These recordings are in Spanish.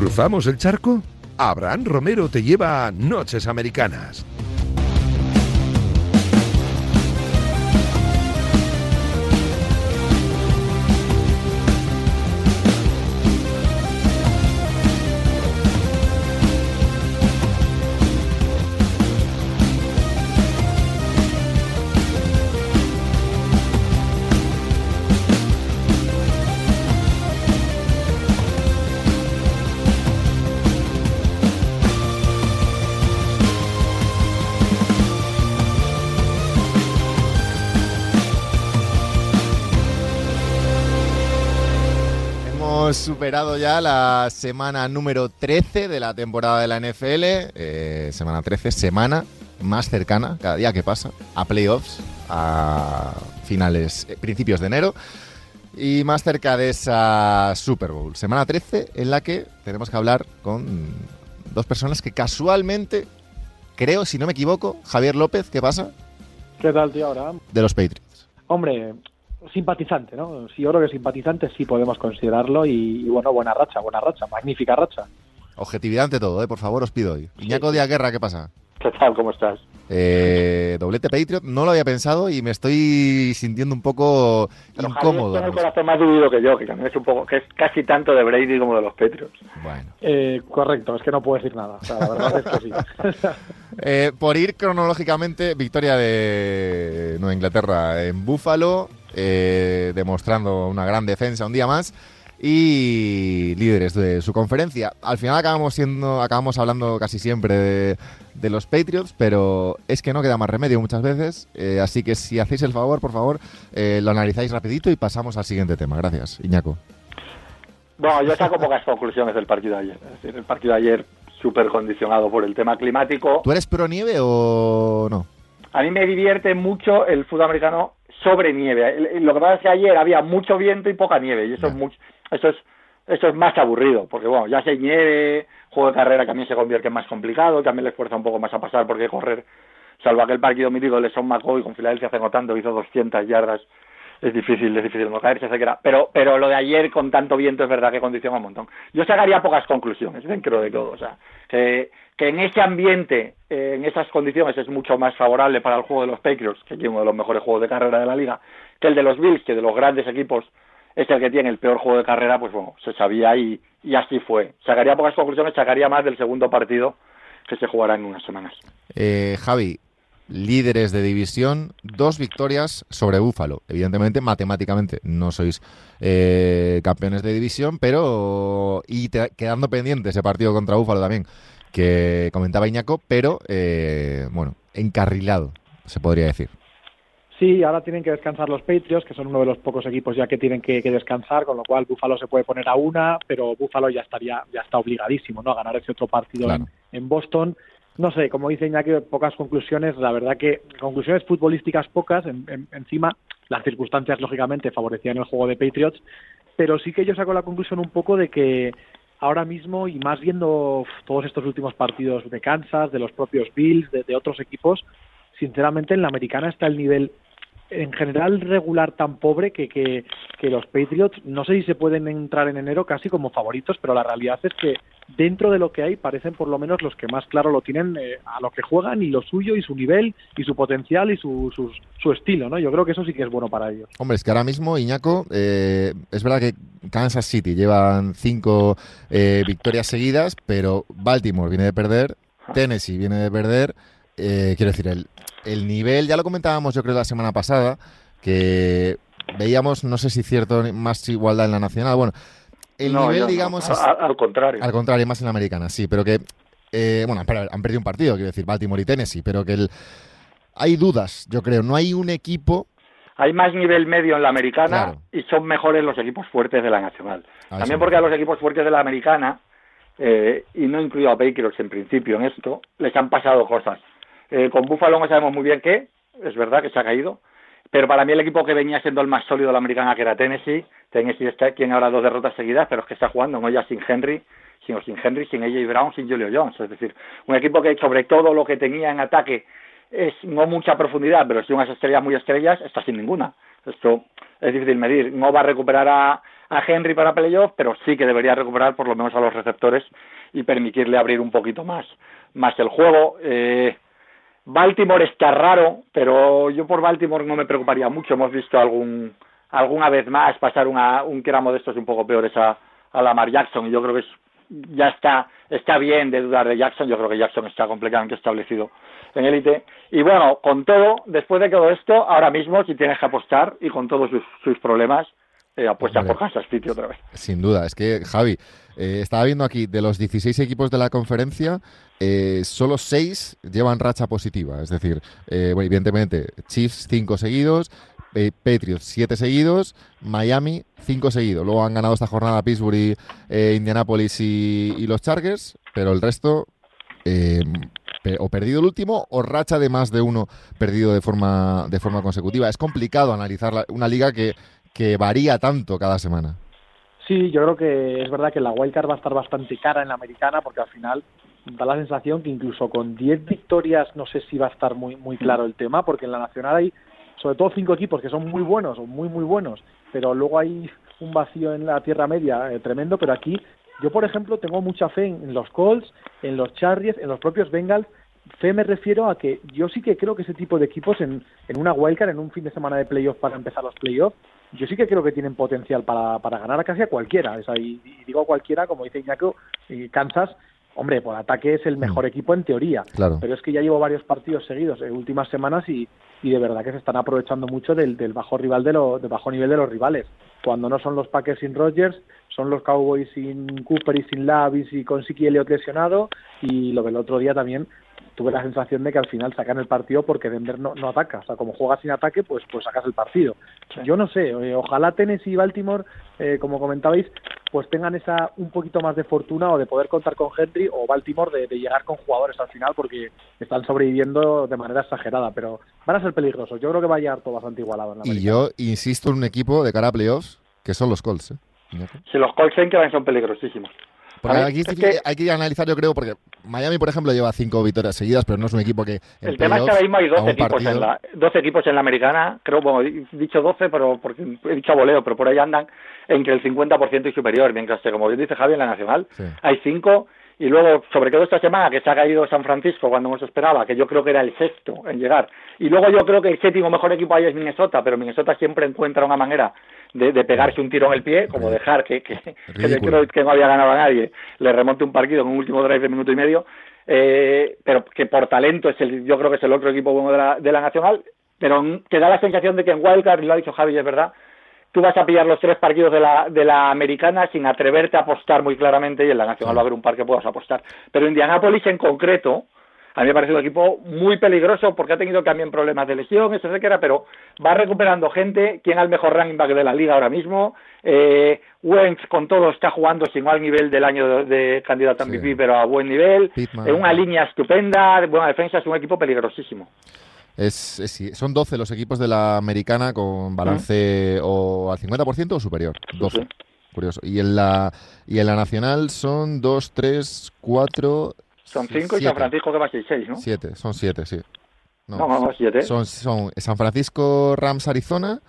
¿Cruzamos el charco? Abraham Romero te lleva a Noches Americanas. Superado ya la semana número 13 de la temporada de la NFL. Eh, semana 13, semana más cercana, cada día que pasa, a playoffs, a finales, eh, principios de enero. Y más cerca de esa Super Bowl. Semana 13 en la que tenemos que hablar con dos personas que casualmente, creo, si no me equivoco, Javier López, ¿qué pasa? ¿Qué tal, tío, Abraham? De los Patriots. Hombre, simpatizante, ¿no? Sí, yo creo que simpatizante sí podemos considerarlo y, bueno, buena racha, buena racha, magnífica racha. Objetividad ante todo, ¿eh? por favor, os pido hoy. Iñaco Díaz Guerra, ¿qué pasa? ¿Qué tal? ¿Cómo estás? Eh, doblete Patriot, no lo había pensado y me estoy sintiendo un poco incómodo. Tiene el corazón más dividido que yo, que también es un poco, que es casi tanto de Brady como de los Patriots. Bueno. Eh, correcto, es que no puedo decir nada. O sea, la verdad es que sí. eh, por ir cronológicamente, victoria de Nueva Inglaterra en Búfalo, eh, demostrando una gran defensa un día más y líderes de su conferencia. Al final acabamos siendo, acabamos hablando casi siempre de, los Patriots, pero es que no queda más remedio muchas veces. Eh, así que si hacéis el favor, por favor, eh, lo analizáis rapidito y pasamos al siguiente tema. Gracias, Iñaco. Bueno, yo saco pocas conclusiones del partido de ayer. Es decir, el partido de ayer súper condicionado por el tema climático. ¿Tú eres pro nieve o no? A mí me divierte mucho el fútbol americano sobre nieve. Lo que pasa es que ayer había mucho viento y poca nieve, y eso es mucho, eso es, eso es más aburrido, porque bueno, ya se nieve, juego de carrera mí se convierte en más complicado, también le esfuerza un poco más a pasar porque correr, salvo aquel partido mítico de Son McCoy con Filadelfia hace no tanto, hizo 200 yardas, es difícil, es difícil no caerse, etcétera. Pero, pero lo de ayer con tanto viento es verdad que condiciona un montón. Yo sacaría pocas conclusiones dentro de todo, o sea, que que en ese ambiente, eh, en esas condiciones, es mucho más favorable para el juego de los Patriots, que tiene uno de los mejores juegos de carrera de la liga, que el de los Bills, que de los grandes equipos es el que tiene el peor juego de carrera, pues bueno, se sabía y, y así fue. Sacaría pocas conclusiones, sacaría más del segundo partido que se jugará en unas semanas. Eh, Javi, líderes de división, dos victorias sobre Búfalo. Evidentemente, matemáticamente no sois eh, campeones de división, pero y quedando pendiente ese partido contra Búfalo también que comentaba Iñaco, pero eh, bueno, encarrilado, se podría decir. Sí, ahora tienen que descansar los Patriots, que son uno de los pocos equipos ya que tienen que, descansar, con lo cual Búfalo se puede poner a una, pero Búfalo ya estaría, ya está obligadísimo, ¿no? A ganar ese otro partido en, Boston. No sé, como dice Iñaki, pocas conclusiones. La verdad que conclusiones futbolísticas pocas. encima, las circunstancias lógicamente favorecían el juego de Patriots, pero sí que yo saco la conclusión un poco de que ahora mismo y más viendo todos estos últimos partidos de Kansas, de los propios Bills, de, otros equipos, sinceramente en la americana está el nivel en general regular tan pobre que, que, los Patriots no sé si se pueden entrar en enero casi como favoritos, pero la realidad es que dentro de lo que hay parecen por lo menos los que más claro lo tienen eh, a lo que juegan y lo suyo y su nivel y su potencial y su, su, estilo, ¿no? Yo creo que eso sí que es bueno para ellos. Hombre, es que ahora mismo, Iñaco, eh, es verdad que Kansas City llevan cinco eh, victorias seguidas, pero Baltimore viene de perder, Tennessee viene de perder, quiero decir, el, el nivel, ya lo comentábamos yo creo la semana pasada, que veíamos, no sé si cierto, más igualdad en la nacional, bueno, el nivel, digamos... Al, contrario. Al contrario, más en la americana, sí, pero que... Eh, bueno, han perdido un partido, quiero decir, Baltimore y Tennessee, pero que el, hay dudas, yo creo. No hay un equipo... Hay más nivel medio en la americana y son mejores los equipos fuertes de la nacional. También porque a los equipos fuertes de la americana, eh, y no incluido a Patriots en principio en esto, les han pasado cosas. Eh, con Buffalo no sabemos muy bien qué, es verdad que se ha caído, pero para mí el equipo que venía siendo el más sólido de la americana, que era Tennessee, Tennessee está, tiene ahora dos derrotas seguidas, pero es que está jugando, no ya sin Henry, sino sin Henry, sin AJ Brown, sin Julio Jones. Es decir, un equipo que sobre todo lo que tenía en ataque es no mucha profundidad, pero sí unas estrellas muy estrellas, está sin ninguna. Esto es difícil medir. No va a recuperar a, a Henry para playoff, pero sí que debería recuperar por lo menos a los receptores y permitirle abrir un poquito más, más el juego. Eh, Baltimore está raro, pero yo por Baltimore no me preocuparía mucho. Hemos visto algún alguna vez más pasar una, un tramo de estos un poco peores a, a Lamar Jackson y yo creo que ya está está bien de dudar de Jackson. Yo creo que Jackson está completamente establecido en élite. Y bueno, con todo, después de todo esto, ahora mismo si tienes que apostar y con todos sus, problemas, eh, apuesta por Kansas City otra vez. Sin duda, es que Javi, eh, estaba viendo aquí, de los 16 equipos de la conferencia, eh, solo 6 llevan racha positiva. Es decir, eh, evidentemente, Chiefs 5 seguidos, Patriots 7 seguidos, Miami 5 seguidos. Luego han ganado esta jornada Pittsburgh, Indianapolis y, y, los Chargers, pero el resto o perdido el último o racha de más de uno perdido de forma, de forma consecutiva. Es complicado analizar una liga que, que varía tanto cada semana. Sí, yo creo que es verdad que la wildcard va a estar bastante cara en la americana porque al final da la sensación que incluso con 10 victorias no sé si va a estar muy muy claro el tema porque en la nacional hay sobre todo cinco equipos que son muy buenos o muy muy buenos, pero luego hay un vacío en la Tierra Media eh, tremendo, pero aquí yo, por ejemplo, tengo mucha fe en los Colts, en los Chargers, en los propios Bengals. Fe me refiero a que yo sí que creo que ese tipo de equipos en, en una wildcard, en un fin de semana de playoff para empezar los playoffs, yo sí que creo que tienen potencial para, para ganar a casi a cualquiera. O y, digo a cualquiera, como dice Iñaco, y Kansas, hombre, por ataque es el mejor mm. equipo en teoría. Claro. Pero es que ya llevo varios partidos seguidos en últimas semanas y, y de verdad que se están aprovechando mucho del, del bajo rival de lo, del bajo nivel de los rivales. Cuando no son los Packers sin Rodgers, son los Cowboys sin Cooper y sin Lavis y con Siki Elliott lesionado y lo del otro día también tuve la sensación de que al final sacan el partido porque Denver no, no ataca. O sea, como juegas sin ataque, pues, pues sacas el partido. Yo no sé, eh, ojalá Tennessee y Baltimore, eh, como comentabais, pues tengan esa un poquito más de fortuna o de poder contar con Henry o Baltimore de, de llegar con jugadores al final porque están sobreviviendo de manera exagerada, pero van a ser peligrosos. Yo creo que va a llegar todo bastante igualado. En la y yo insisto en un equipo de cara a playoffs que son los Colts. ¿eh? Si los Colts en son peligrosísimos. Aquí hay que analizar, yo creo, porque Miami, por ejemplo, lleva cinco victorias seguidas, pero no es un equipo que. El tema es que ahora mismo hay 12 equipos, en la, 12 equipos en la americana. Creo, bueno, he dicho 12, pero porque he dicho voleo, pero por ahí andan entre el 50% y superior. Mientras que, como bien dice Javi, en la nacional hay cinco. Y luego, sobre todo esta semana, que se ha caído San Francisco cuando nos esperaba, que yo creo que era el sexto en llegar. Y luego yo creo que el séptimo mejor equipo ahí es Minnesota, pero Minnesota siempre encuentra una manera de, pegarse un tiro en el pie, como dejar que, que, que, no había ganado a nadie, le remonte un partido con un último drive de minuto y medio, eh, pero que por talento es el, yo creo que es el otro equipo bueno de la, de la Nacional, pero te da la sensación de que en Wildcard, y lo ha dicho Javi, es verdad, tú vas a pillar los tres partidos de la, de la americana sin atreverte a apostar muy claramente y en la Nacional va a haber un par que puedas apostar. Pero Indianápolis en concreto, a mí me parece un equipo muy peligroso porque ha tenido también problemas de lesiones, etcétera, pero va recuperando gente. ¿Quién es el mejor running back de la liga ahora mismo? Eh, Wentz con todo está jugando sin mal nivel del año de, candidato a MVP, pero a buen nivel. En una línea estupenda, buena defensa, es un equipo peligrosísimo. Es, son 12 los equipos de la americana con balance o al 50% o superior. 12. Curioso. Y en la y en la nacional son 2, 3, 4, son cinco y San Francisco que va a ser seis, ¿no? Siete, son siete, sí. No, no, siete. Son, son San Francisco, Rams, Arizona,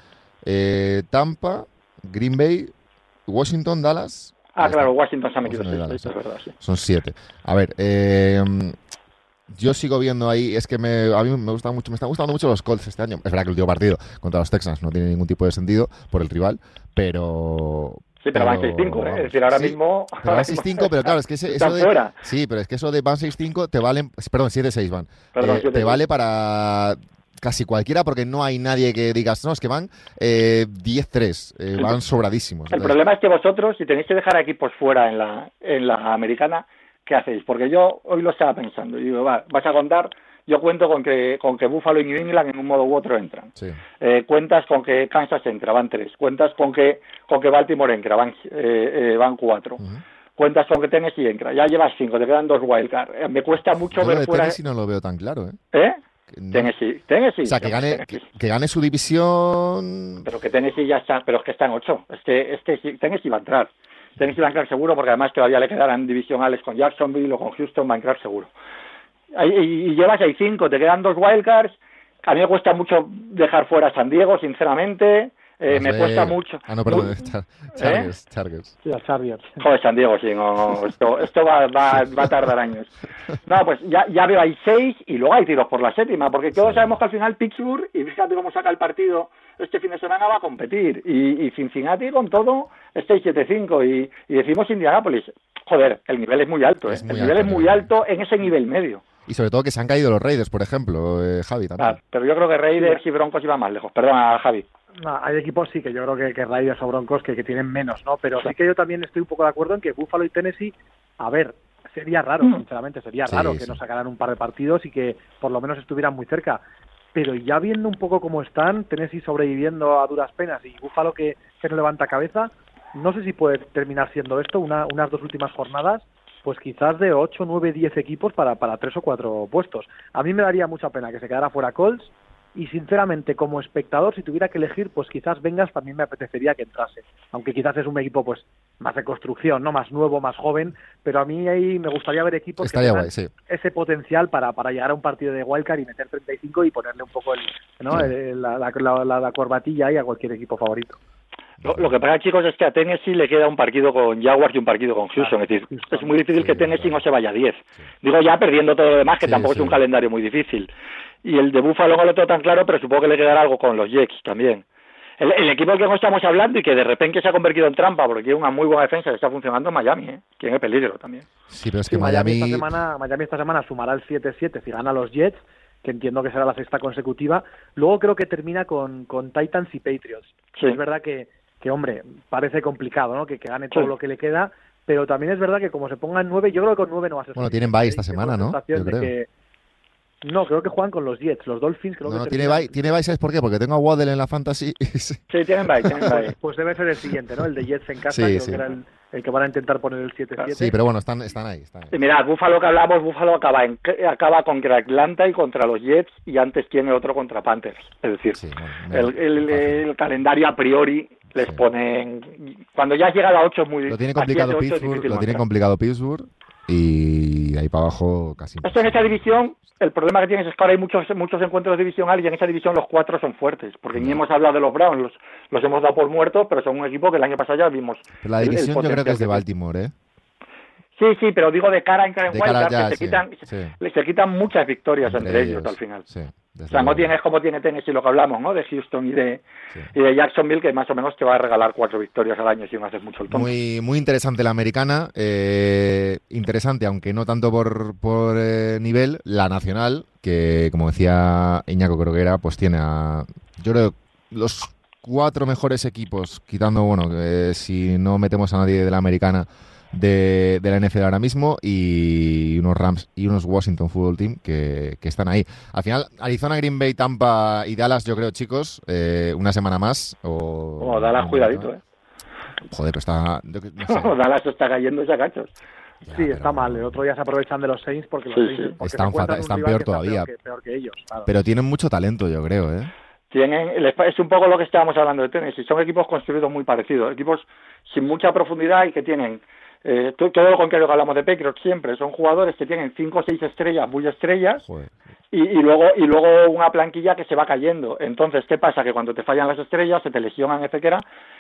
eh, Tampa, Green Bay, Washington, Dallas. Ah, claro, Washington se ha metido seis, es verdad, sí. Son siete. A ver, eh, yo sigo viendo ahí, es que me, a mí me gusta mucho, me están gustando mucho los Colts este año. Es verdad que el último partido contra los Texans no tiene ningún tipo de sentido por el rival, pero, Sí, pero, van 6-5, ¿eh? Es decir, ahora mismo... Pero van 6-5, pero claro, es que eso de... Sí, pero es que eso de van 6-5 te vale... Perdón, 7-6 van. Perdón, eh, te vale para casi cualquiera porque no hay nadie que digas, no, es que van eh, 10-3, eh, van sobradísimos. El problema es que vosotros, si tenéis que dejar a equipos fuera en la, en la americana, ¿qué hacéis? Porque yo hoy lo estaba pensando y digo, va, vas a contar yo cuento con que, con que Buffalo y New England en un modo u otro entran. Eh, cuentas con que Kansas entra, van tres. Cuentas con que, con que Baltimore entra, van, eh, eh, van cuatro. Cuentas con que Tennessee entra, ya llevas cinco, te quedan dos wildcards. me cuesta mucho ver fuera... Tennessee no lo veo tan claro, ¿eh? ¿Eh? Tennessee, Tennessee. O sea, que gane, que, gane su división... Pero que Tennessee ya está, pero es que está en ocho. Este, este, Tennessee va a entrar. Va a entrar seguro porque además todavía le quedarán divisionales con Jacksonville o con Houston, entrar seguro y, llevas ahí cinco, te quedan dos wildcards. A mí me cuesta mucho dejar fuera a San Diego, sinceramente. Eh, me cuesta mucho. Ah, no, perdón, Chargers, Chargers. Sí, Chargers. Joder, San Diego, sí, no, esto, esto va, va, va, a tardar años. No, pues ya, ya veo, hay seis y luego hay tiros por la séptima, porque todos sabemos que al final Pittsburgh, y fíjate cómo saca el partido este fin de semana, va a competir. Y, y Cincinnati con todo es 6-7-5 y, y decimos Indianapolis. Joder, el nivel es muy alto, ¿eh? el nivel es muy alto en ese nivel medio. Y sobre todo que se han caído los Raiders, por ejemplo, eh, Javi también. Ah, pero yo creo que Raiders y Broncos iban más lejos. Perdona, Javi. No, hay equipos sí que yo creo que, que Raiders o Broncos que, que, tienen menos, ¿no? Pero sí que yo también estoy un poco de acuerdo en que Buffalo y Tennessee, a ver, sería raro, mm. sinceramente, sería raro que no sacaran un par de partidos y que por lo menos estuvieran muy cerca. Pero ya viendo un poco cómo están, Tennessee sobreviviendo a duras penas y Buffalo que, que no levanta cabeza, no sé si puede terminar siendo esto una, unas dos últimas jornadas pues quizás de 8, 9, 10 equipos para, para 3 o 4 puestos. A mí me daría mucha pena que se quedara fuera Colts y sinceramente como espectador si tuviera que elegir pues quizás Vengas también me apetecería que entrase. Aunque quizás es un equipo pues más de construcción no más nuevo más joven. Pero a mí ahí me gustaría ver equipos que tengan ese potencial para, para llegar a un partido de wildcard y meter 35 y ponerle un poco el, ¿no? la, la, la, corbatilla ahí a cualquier equipo favorito. Lo, que pasa, chicos, es que a Tennessee le queda un partido con Jaguars y un partido con Houston. es decir, es muy difícil que Tennessee no se vaya a 10. Digo ya perdiendo todo lo demás, que tampoco es un calendario muy difícil y el de Buffalo no lo tengo tan claro, pero supongo que le quedará algo con los Jets también. El, equipo del que no estamos hablando y que de repente se ha convertido en trampa porque tiene una muy buena defensa que está funcionando en Miami, ¿eh? tiene peligro también. Sí, pero es que Miami... Esta semana, Miami esta semana sumará el 7-7 si gana los Jets, que entiendo que será la sexta consecutiva. Luego creo que termina con, con Titans y Patriots. Es verdad que, que, hombre, parece complicado ¿no? que, que gane todo lo que le queda, pero también es verdad que como se pongan nueve, yo creo que con nueve no va a ser Bueno, tienen bye esta semana, ¿no? Yo creo. No, creo que juegan con los Jets, los Dolphins creo no, tiene bye, tiene bye, ¿sabes por qué? Porque tengo a Waddle en la Fantasy. sí, tienen bye, tienen bye. Pues debe ser el siguiente, ¿no? El de Jets en casa, creo que era el, que van a intentar poner el 7-7. Sí, pero bueno, están, están ahí. Están ahí. mirad, Búfalo que hablamos, Búfalo acaba, en, acaba contra Atlanta y contra los Jets y antes tiene otro contra Panthers. Es decir, el, el, calendario a priori les ponen... Cuando ya llega a 8 es muy... Lo tiene complicado Pittsburgh, lo tiene complicado Pittsburgh y ahí para abajo casi. Esto en esta división, el problema que tienes es que ahora hay muchos, muchos encuentros división y en esa división los cuatro son fuertes, porque ni hemos hablado de los Browns, los, hemos dado por muertos, pero son un equipo que el año pasado ya vimos. la división yo creo que es de Baltimore, ¿eh? Sí, sí, pero digo de cara en cara en Wildcard, que se, quitan, se quitan muchas victorias entre, ellos, al final. O sea, no tienes como tiene Tennessee lo que hablamos, ¿no? De Houston y de, y de Jacksonville, que más o menos te va a regalar cuatro victorias al año si no haces mucho el tonto. Muy, muy interesante la americana, eh, interesante, aunque no tanto por, por eh, nivel, la nacional, que como decía Iñaco creo que era, pues tiene a, yo creo, los cuatro mejores equipos, quitando, bueno, si no metemos a nadie de la americana, de, la NFL ahora mismo y unos Rams y unos Washington Football Team que, están ahí. Al final, Arizona, Green Bay, Tampa y Dallas, yo creo, chicos, eh, una semana más. O, oh, Dallas, cuidadito, ¿eh? Joder, está. Dallas está cayendo esa cachos. sí, está mal. El otro día se aprovechan de los Saints porque los Saints están, están peor todavía. Pero tienen mucho talento, yo creo, ¿eh? Tienen, es un poco lo que estábamos hablando de tenis. Son equipos construidos muy parecidos, equipos sin mucha profundidad y que tienen eh, todo lo contrario que hablamos de Patriots siempre, son jugadores que tienen 5 o 6 estrellas, muy estrellas, y, y, luego y luego una planquilla que se va cayendo. Entonces, ¿qué pasa? Que cuando te fallan las estrellas, se te lesionan, etcétera,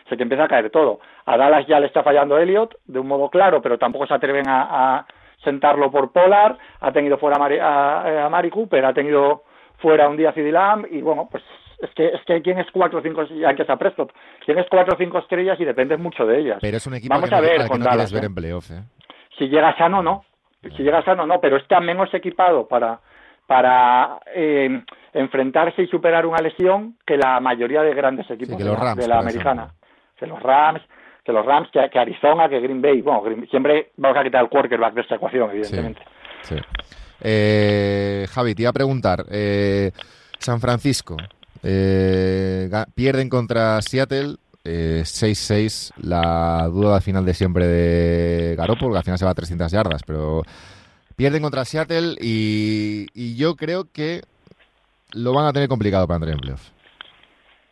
se te empieza a caer todo. A Dallas ya le está fallando Elliot, de un modo claro, pero tampoco se atreven a, sentarlo por Polar, ha tenido fuera a, a, Mari Cooper, ha tenido fuera un día Cidilam, y bueno, pues es que, es que quién es 4 o 5 que está Prescott, tienes 4 o 5 estrellas y dependes mucho de ellas. Pero es un equipo Vamos que, a ver, no quieres ver ¿eh? en playoff, ¿eh? Si llega sano, no. Si llega sano, no, pero está menos equipado para, para eh, enfrentarse y superar una lesión que la mayoría de grandes equipos de, la americana. Que los Rams, que los Rams, que, Arizona, que Green Bay. Bueno, siempre vamos a quitar el quarterback de esta ecuación, evidentemente. Sí, eh, Javi, te iba a preguntar, eh, San Francisco, eh, pierden contra Seattle. 6-6, eh, la duda final de siempre de Garoppolo, que al final se va a 300 yardas, pero pierden contra Seattle y, yo creo que lo van a tener complicado para entrar en playoff.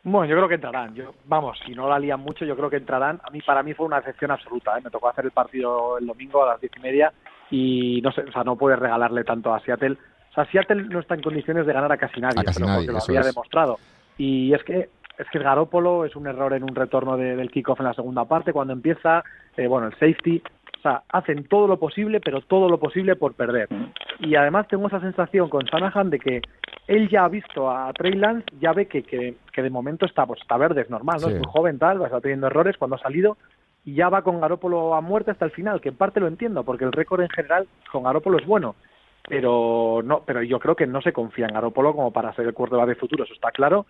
Bueno, yo creo que entrarán. Vamos, si no la lían mucho, yo creo que entrarán. A mí, para mí fue una excepción absoluta. ¿eh? Me tocó hacer el partido el domingo a las diez y media y no sé, o sea, no puedes regalarle tanto a Seattle sea, Seattle no está en condiciones de ganar a casi nadie, pero porque lo había demostrado. Y es que es que el Garópolo es un error en un retorno del kickoff en la segunda parte cuando empieza, eh, bueno, el safety, o sea, hacen todo lo posible, pero todo lo posible por perder. Y además tengo esa sensación con Shanahan de que él ya ha visto a Trey Lance, ya ve que, que, de momento está, pues está verde, es normal, ¿no? Es muy joven, tal, va a estar teniendo errores cuando ha salido y ya va con Garópolo a muerte hasta el final, que en parte lo entiendo, porque el récord en general con Garópolo es bueno, pero no, pero yo creo que no se confía en Garópolo como para ser el quarterback de futuro, eso está claro.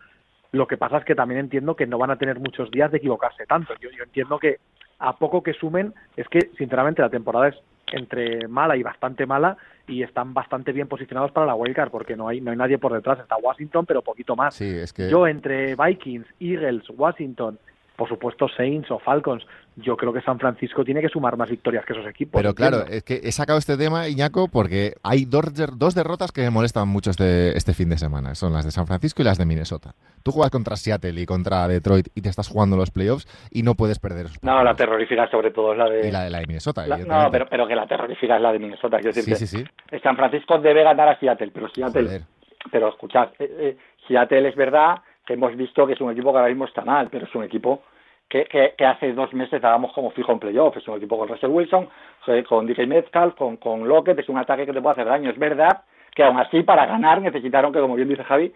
Lo que pasa es que también entiendo que no van a tener muchos días de equivocarse tanto. Yo, yo entiendo que a poco que sumen, es que sinceramente la temporada es entre mala y bastante mala y están bastante bien posicionados para la wildcard porque no hay no hay nadie por detrás está Washington pero poquito más sí, es que... yo entre Vikings Eagles Washington por supuesto Saints o Falcons. Yo creo que San Francisco tiene que sumar más victorias que esos equipos. Pero claro, es que he sacado este tema, Iñaco, porque hay dos, dos derrotas que me molestan mucho este, este fin de semana. Son las de San Francisco y las de Minnesota. Tú juegas contra Seattle y contra Detroit y te estás jugando los playoffs y no puedes perder. no, la terrorífica sobre todo es la de... Y la de, la de Minnesota. no, pero, pero que la terrorífica es la de Minnesota. Quiero decir sí, sí, sí. San Francisco debe ganar a Seattle, pero Seattle... Pero escuchad, eh, eh, Seattle es verdad que hemos visto que es un equipo que ahora mismo está mal, pero es un equipo que, que, hace dos meses dábamos como fijo en playoff. Es un equipo con Russell Wilson, eh, con DJ Metcalf, con, con Lockett, es un ataque que te puede hacer daño. Es verdad que aún así para ganar necesitaron que, como bien dice Javi,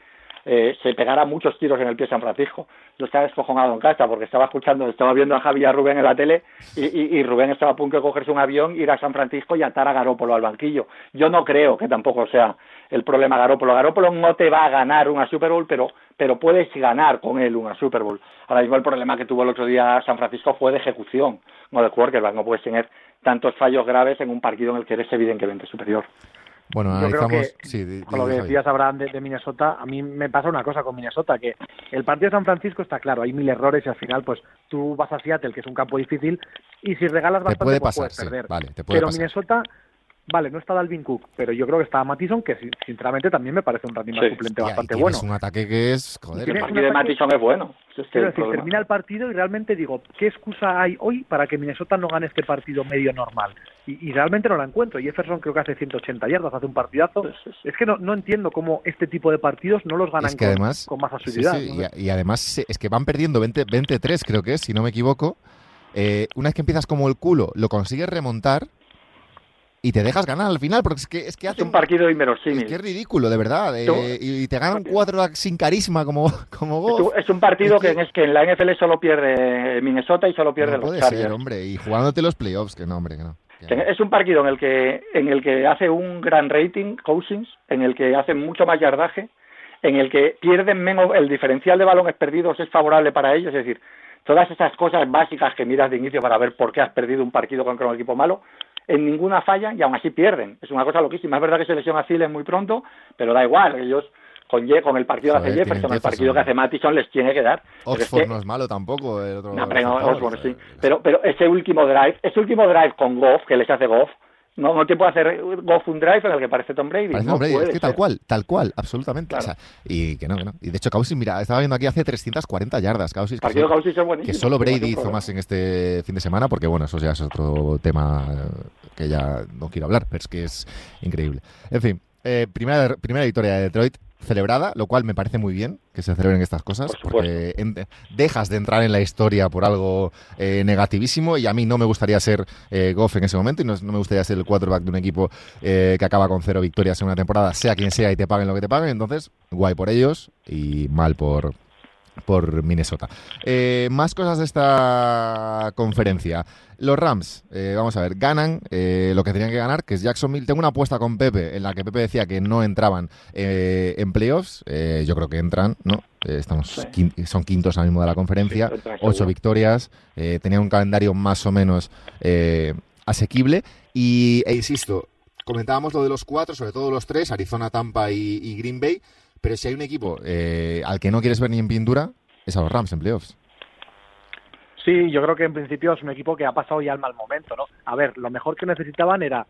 eh, se pegara muchos tiros en el pie San Francisco. Yo estaba descojonado en casa porque estaba escuchando, estaba viendo a Javi y a Rubén en la tele y, y, y, Rubén estaba a punto de cogerse un avión, ir a San Francisco y atar a Garópolo al banquillo. Yo no creo que tampoco sea el problema Garópolo. Garópolo no te va a ganar una Super Bowl, pero, pero puedes ganar con él una Super Bowl. Ahora mismo el problema que tuvo el otro día San Francisco fue de ejecución, no de quarterback. No puedes tener tantos fallos graves en un partido en el que eres evidentemente superior. Bueno, analizamos... sí, con lo que decías, Abraham, de, Minnesota, a mí me pasa una cosa con Minnesota, que el partido de San Francisco está claro, hay mil errores y al final, pues tú vas a Seattle, que es un campo difícil, y si regalas bastante, puede pues pasar, puedes perder. vale, te puede Pero Minnesota Vale, no está Dalvin Cook, pero yo creo que está Mattison, que sinceramente también me parece un running suplente bastante bueno. Es un ataque que es. Joder, el partido de Mattison es bueno. Es decir, termina el partido y realmente digo, ¿qué excusa hay hoy para que Minnesota no gane este partido medio normal? Y, realmente no la encuentro. Jefferson creo que hace 180 yardas, hace un partidazo. Pues es que no, no entiendo cómo este tipo de partidos no los ganan con, más asiduidad. y, además es que van perdiendo 20, 23, creo que es, si no me equivoco. Eh, una vez que empiezas como el culo, lo consigues remontar y te dejas ganar al final, porque es que, es que hace un partido inverosímil. Es que es ridículo, de verdad. Eh, y te ganan cuatro sin carisma como, como vos. Es un partido que, es que en la NFL solo pierde Minnesota y solo pierde no los Chargers. Ser, hombre, y jugándote los playoffs, que no, hombre, que no. Es un partido en el que en el que hace un gran rating Cousins, en el que hace mucho más yardaje, en el que pierden menos, el diferencial de balones perdidos es favorable para ellos, es decir, todas esas cosas básicas que miras de inicio para ver por qué has perdido un partido contra un equipo malo, en ninguna falla y aún así pierden. Es una cosa loquísima. Es verdad que se lesiona Thielen muy pronto, pero da igual. Ellos con, con el partido que hace Jefferson, el partido que hace Mattison les tiene que dar. Oxford no es malo tampoco. El otro no, pero, sí. pero, pero ese último drive, ese último drive con Goff, que les hace Goff, no, no te puede hacer Goff un drive en el que parece Tom Brady. Parece Tom Brady, es que tal cual, tal cual, absolutamente. y que no, que no. Y de hecho, Causis, mira, estaba viendo aquí hace 340 yardas. Causis, que, solo, que solo Brady hizo más en este fin de semana, porque bueno, eso ya es otro tema que ya no quiero hablar, pero es que es increíble. En fin, eh, primera, primera victoria de Detroit celebrada, lo cual me parece muy bien que se celebren estas cosas, porque dejas de entrar en la historia por algo eh, negativísimo y a mí no me gustaría ser eh, Goff en ese momento y no, me gustaría ser el quarterback de un equipo eh, que acaba con cero victorias en una temporada, sea quien sea y te paguen lo que te paguen, entonces guay por ellos y mal por, por Minnesota. Eh, más cosas de esta conferencia. Los Rams, eh, vamos a ver, ganan eh, lo que tenían que ganar, que es Jacksonville. Tengo una apuesta con Pepe en la que Pepe decía que no entraban en playoffs. yo creo que entran, ¿no? estamos son quintos ahora mismo de la conferencia, ocho victorias, tenían un calendario más o menos asequible. Y, e insisto, comentábamos lo de los cuatro, sobre todo los tres, Arizona, Tampa y Green Bay. Pero si hay un equipo eh, al que no quieres ver ni en pintura, es a los Rams en playoffs. Sí, yo creo que en principio es un equipo que ha pasado ya el mal momento, ¿no? A ver, lo mejor que necesitaban era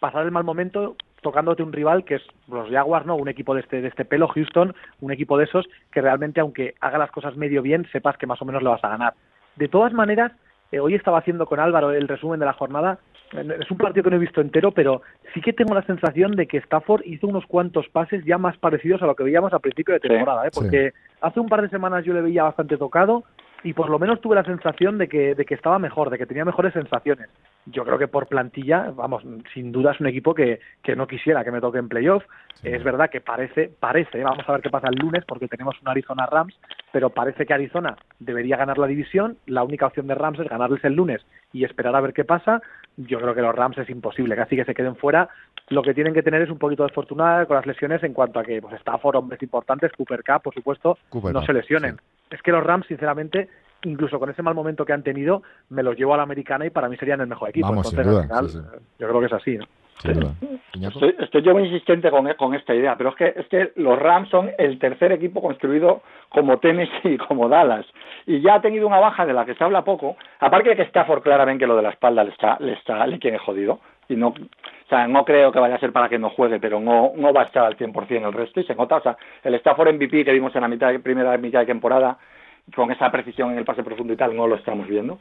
pasar el mal momento tocándote un rival que es los Jaguars, ¿no? Un equipo de este, de este pelo, Houston, un equipo de esos que realmente, aunque haga las cosas medio bien, sepas que más o menos le vas a ganar. De todas maneras, eh, hoy estaba haciendo con Álvaro el resumen de la jornada. Es un partido que no he visto entero, pero sí que tengo la sensación de que Stafford hizo unos cuantos pases ya más parecidos a lo que veíamos al principio de temporada, ¿eh? porque hace un par de semanas yo le veía bastante tocado y por lo menos tuve la sensación de que, de que estaba mejor, de que tenía mejores sensaciones. Yo creo que por plantilla, vamos, sin duda es un equipo que, que no quisiera que me toque en playoff. Es verdad que parece, parece, vamos a ver qué pasa el lunes porque tenemos un Arizona Rams, pero parece que Arizona debería ganar la división. La única opción de Rams es ganarles el lunes y esperar a ver qué pasa. Yo creo que los Rams es imposible, casi que se queden fuera. Lo que tienen que tener es un poquito de fortuna con las lesiones en cuanto a que pues Stafford, hombres importantes, Cooper Cup, por supuesto, no se lesionen. Es que los Rams, sinceramente, incluso con ese mal momento que han tenido, me los llevo a la americana y para mí serían el mejor equipo. Entonces, al final, yo creo que es así. ¿no? Estoy, estoy, yo muy insistente con, con, esta idea, pero es que, es que los Rams son el tercer equipo construido como Tennessee y como Dallas. Y ya ha tenido una baja de la que se habla poco, aparte de que Stafford claramente lo de la espalda le está, le está, le tiene jodido. Y no, o sea, no creo que vaya a ser para que no juegue, pero no, no va a estar al 100% el resto y se nota. O sea, el Stafford MVP que vimos en la mitad, primera mitad de temporada, con esa precisión en el pase profundo y tal, no lo estamos viendo.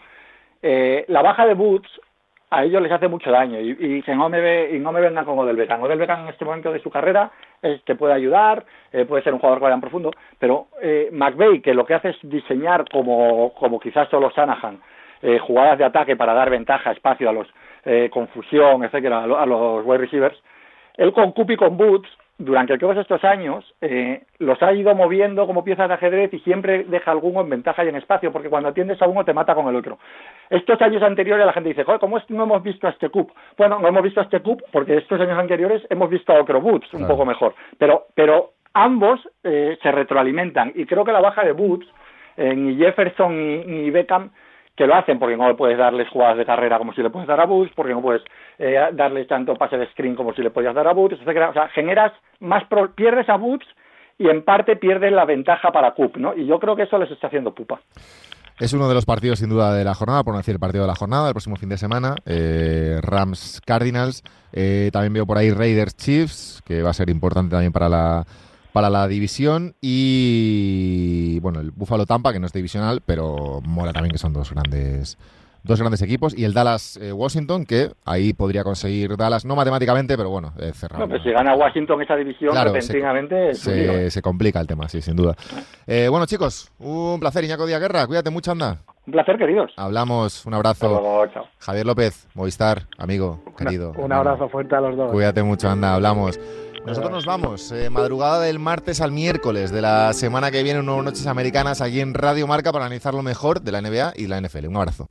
Eh, la baja de Boots a ellos les hace mucho daño y, y no me ve, y no me vengan como del Beckham. del Beckham en este momento de su carrera es, te puede ayudar, eh, puede ser un jugador que vaya en profundo, pero eh, McVeigh, que lo que hace es diseñar como, como quizás solo Sanahan, eh, jugadas de ataque para dar ventaja, espacio a los eh, confusión, etcétera, a, los wide receivers, él con Cup y con Boots durante todos estos años eh, los ha ido moviendo como piezas de ajedrez y siempre deja alguno en ventaja y en espacio, porque cuando atiendes a uno te mata con el otro. Estos años anteriores la gente dice, joder, ¿cómo es que no hemos visto a este cup? Bueno, no hemos visto a este cup porque estos años anteriores hemos visto a otro Boots un poco mejor, pero, pero ambos eh, se retroalimentan y creo que la baja de Boots, eh, ni Jefferson ni, ni Beckham que lo hacen porque no puedes darles jugadas de carrera como si le puedes dar a Boots, porque no puedes eh, darles tanto pase de screen como si le podías dar a Boots, etcétera. O sea, generas más, pro pierdes a Boots y en parte pierdes la ventaja para Coop, ¿no? Y yo creo que eso les está haciendo pupa. Es uno de los partidos sin duda de la jornada, por no decir el partido de la jornada, el próximo fin de semana. Eh, Rams Cardinals. Eh, también veo por ahí Raiders Chiefs, que va a ser importante también para la, para la división. Y bueno, el Buffalo Tampa, que no es divisional, pero mola también que son dos grandes dos grandes equipos. Y el Dallas eh, Washington que ahí podría conseguir Dallas no matemáticamente pero bueno eh, cerrado no, pero si gana Washington esa división Claro, repentinamente se, es se, se complica el tema sí sin duda. Eh, bueno chicos un placer Iñaco Díaz Guerra cuídate mucho anda. Un placer queridos. Hablamos un abrazo. Hasta luego, chao. Javier López Movistar amigo querido. un abrazo fuerte a los dos. Cuídate mucho anda hablamos nosotros nos vamos, eh, madrugada del martes al miércoles de la semana que viene, nuevas noches americanas aquí en Radio Marca para analizar lo mejor de la NBA y la NFL. Un abrazo.